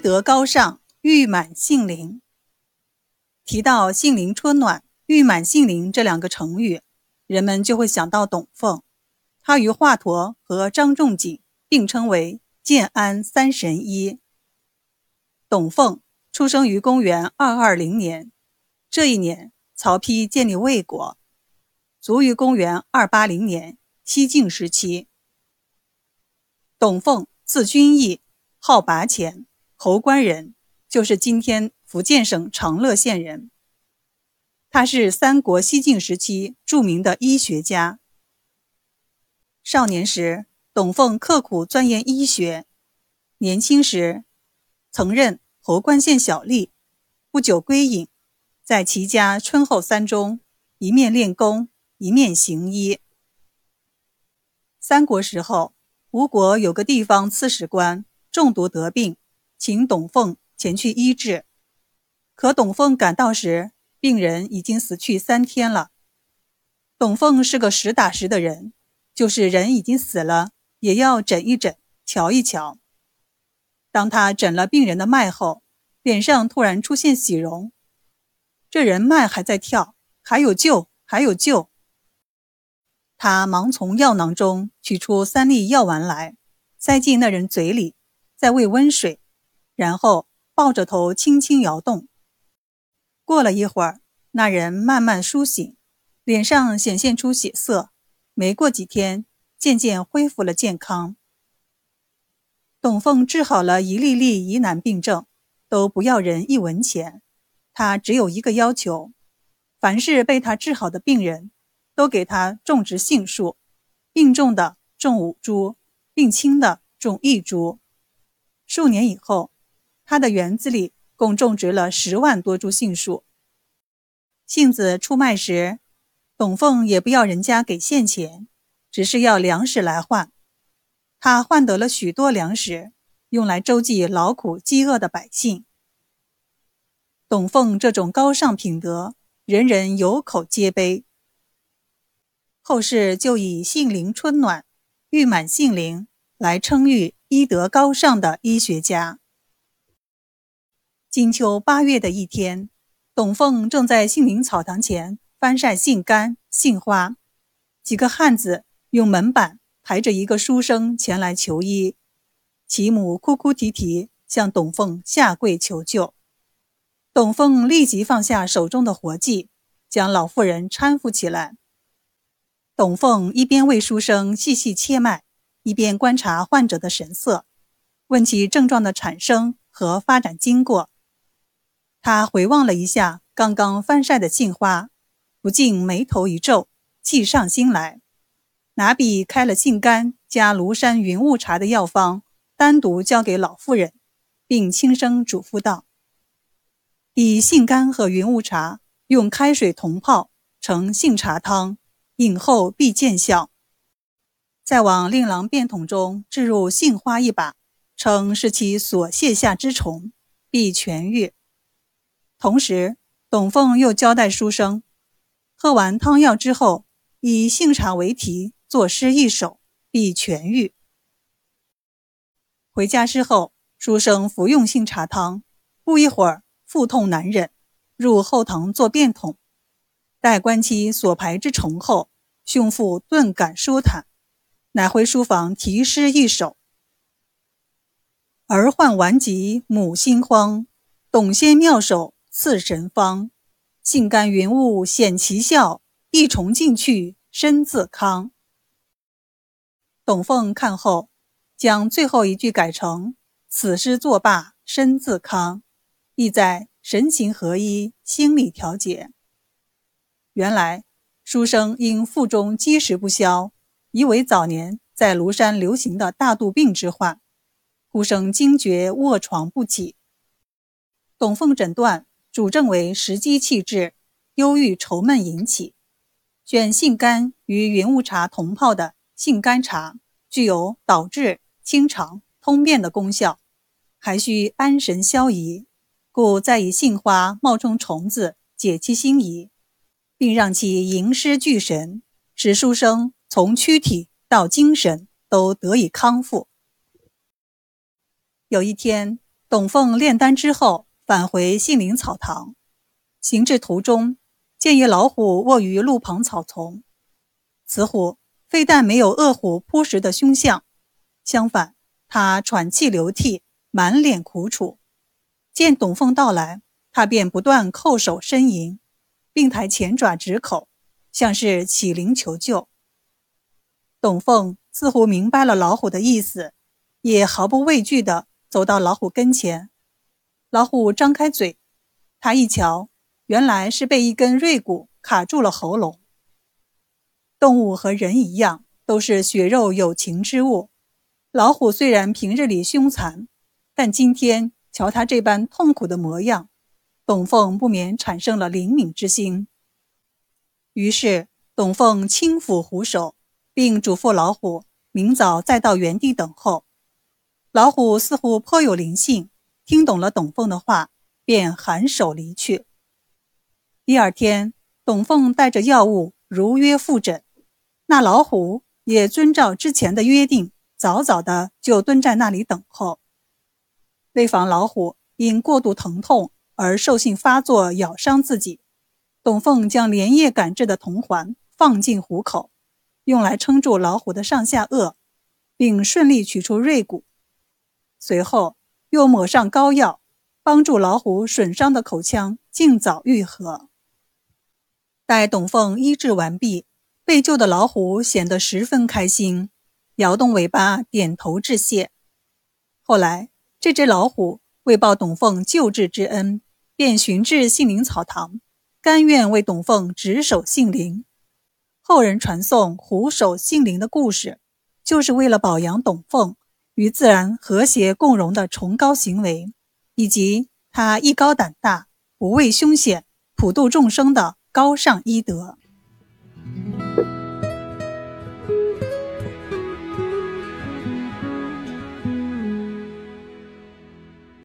德高尚，玉满杏林。提到杏林春暖、玉满杏林这两个成语，人们就会想到董奉。他与华佗和张仲景并称为建安三神医。董奉出生于公元二二零年，这一年曹丕建立魏国，卒于公元二八零年西晋时期。董奉字君义，号拔虔。侯官人，就是今天福建省长乐县人。他是三国西晋时期著名的医学家。少年时，董奉刻苦钻研医学。年轻时，曾任侯官县小吏，不久归隐，在其家春后三中，一面练功，一面行医。三国时候，吴国有个地方刺史官中毒得病。请董凤前去医治，可董凤赶到时，病人已经死去三天了。董凤是个实打实的人，就是人已经死了，也要诊一诊，瞧一瞧。当他诊了病人的脉后，脸上突然出现喜容，这人脉还在跳，还有救，还有救。他忙从药囊中取出三粒药丸来，塞进那人嘴里，再喂温水。然后抱着头轻轻摇动。过了一会儿，那人慢慢苏醒，脸上显现出血色。没过几天，渐渐恢复了健康。董凤治好了一粒粒疑难病症，都不要人一文钱。他只有一个要求：凡是被他治好的病人，都给他种植杏树，病重的种五株，病轻的种一株。数年以后。他的园子里共种植了十万多株杏树。杏子出卖时，董凤也不要人家给现钱，只是要粮食来换。他换得了许多粮食，用来周济劳苦饥饿的百姓。董凤这种高尚品德，人人有口皆碑。后世就以“杏林春暖，玉满杏林”来称誉医德高尚的医学家。金秋八月的一天，董凤正在杏林草堂前翻晒杏干、杏花。几个汉子用门板抬着一个书生前来求医，其母哭哭啼啼向董凤下跪求救。董凤立即放下手中的活计，将老妇人搀扶起来。董凤一边为书生细细切脉，一边观察患者的神色，问其症状的产生和发展经过。他回望了一下刚刚翻晒的杏花，不禁眉头一皱，计上心来，拿笔开了杏干加庐山云雾茶的药方，单独交给老妇人，并轻声嘱咐道：“以杏干和云雾茶用开水同泡成杏茶汤，饮后必见效。再往令郎便桶中置入杏花一把，称是其所泻下之虫，必痊愈。”同时，董凤又交代书生，喝完汤药之后，以杏茶为题作诗一首，必痊愈。回家之后，书生服用杏茶汤，不一会儿腹痛难忍，入后堂做便桶，待观其所排之虫后，胸腹顿感舒坦，乃回书房题诗一首：儿患顽疾母心慌，董仙妙手。赐神方，性甘云雾显奇效，一虫进去身自康。董凤看后，将最后一句改成“此诗作罢身自康”，意在神情合一，心理调节。原来书生因腹中积食不消，疑为早年在庐山流行的大肚病之患，忽生惊厥，卧床不起。董凤诊断。主症为食积气滞、忧郁愁闷引起，选杏干与云雾茶同泡的杏干茶，具有导滞、清肠、通便的功效，还需安神消疑，故再以杏花冒充虫子解其心疑，并让其吟诗聚神，使书生从躯体到精神都得以康复。有一天，董凤炼丹之后，返回杏林草堂，行至途中，见一老虎卧于路旁草丛。此虎非但没有恶虎扑食的凶相，相反，他喘气流涕，满脸苦楚。见董凤到来，他便不断叩首呻吟，并抬前爪指口，像是乞灵求救。董凤似乎明白了老虎的意思，也毫不畏惧地走到老虎跟前。老虎张开嘴，他一瞧，原来是被一根锐骨卡住了喉咙。动物和人一样，都是血肉有情之物。老虎虽然平日里凶残，但今天瞧他这般痛苦的模样，董凤不免产生了怜悯之心。于是，董凤轻抚虎首。并嘱咐老虎明早再到原地等候。老虎似乎颇有灵性，听懂了董凤的话，便颔首离去。第二天，董凤带着药物如约复诊，那老虎也遵照之前的约定，早早的就蹲在那里等候。为防老虎因过度疼痛而兽性发作咬伤自己，董凤将连夜赶制的铜环放进虎口。用来撑住老虎的上下颚，并顺利取出锐骨。随后又抹上膏药，帮助老虎损伤的口腔尽早愈合。待董凤医治完毕，被救的老虎显得十分开心，摇动尾巴，点头致谢。后来，这只老虎为报董凤救治之恩，便寻至杏林草堂，甘愿为董凤值守杏林。后人传颂虎守杏林的故事，就是为了表扬董凤与自然和谐共荣的崇高行为，以及他艺高胆大、不畏凶险、普度众生的高尚医德。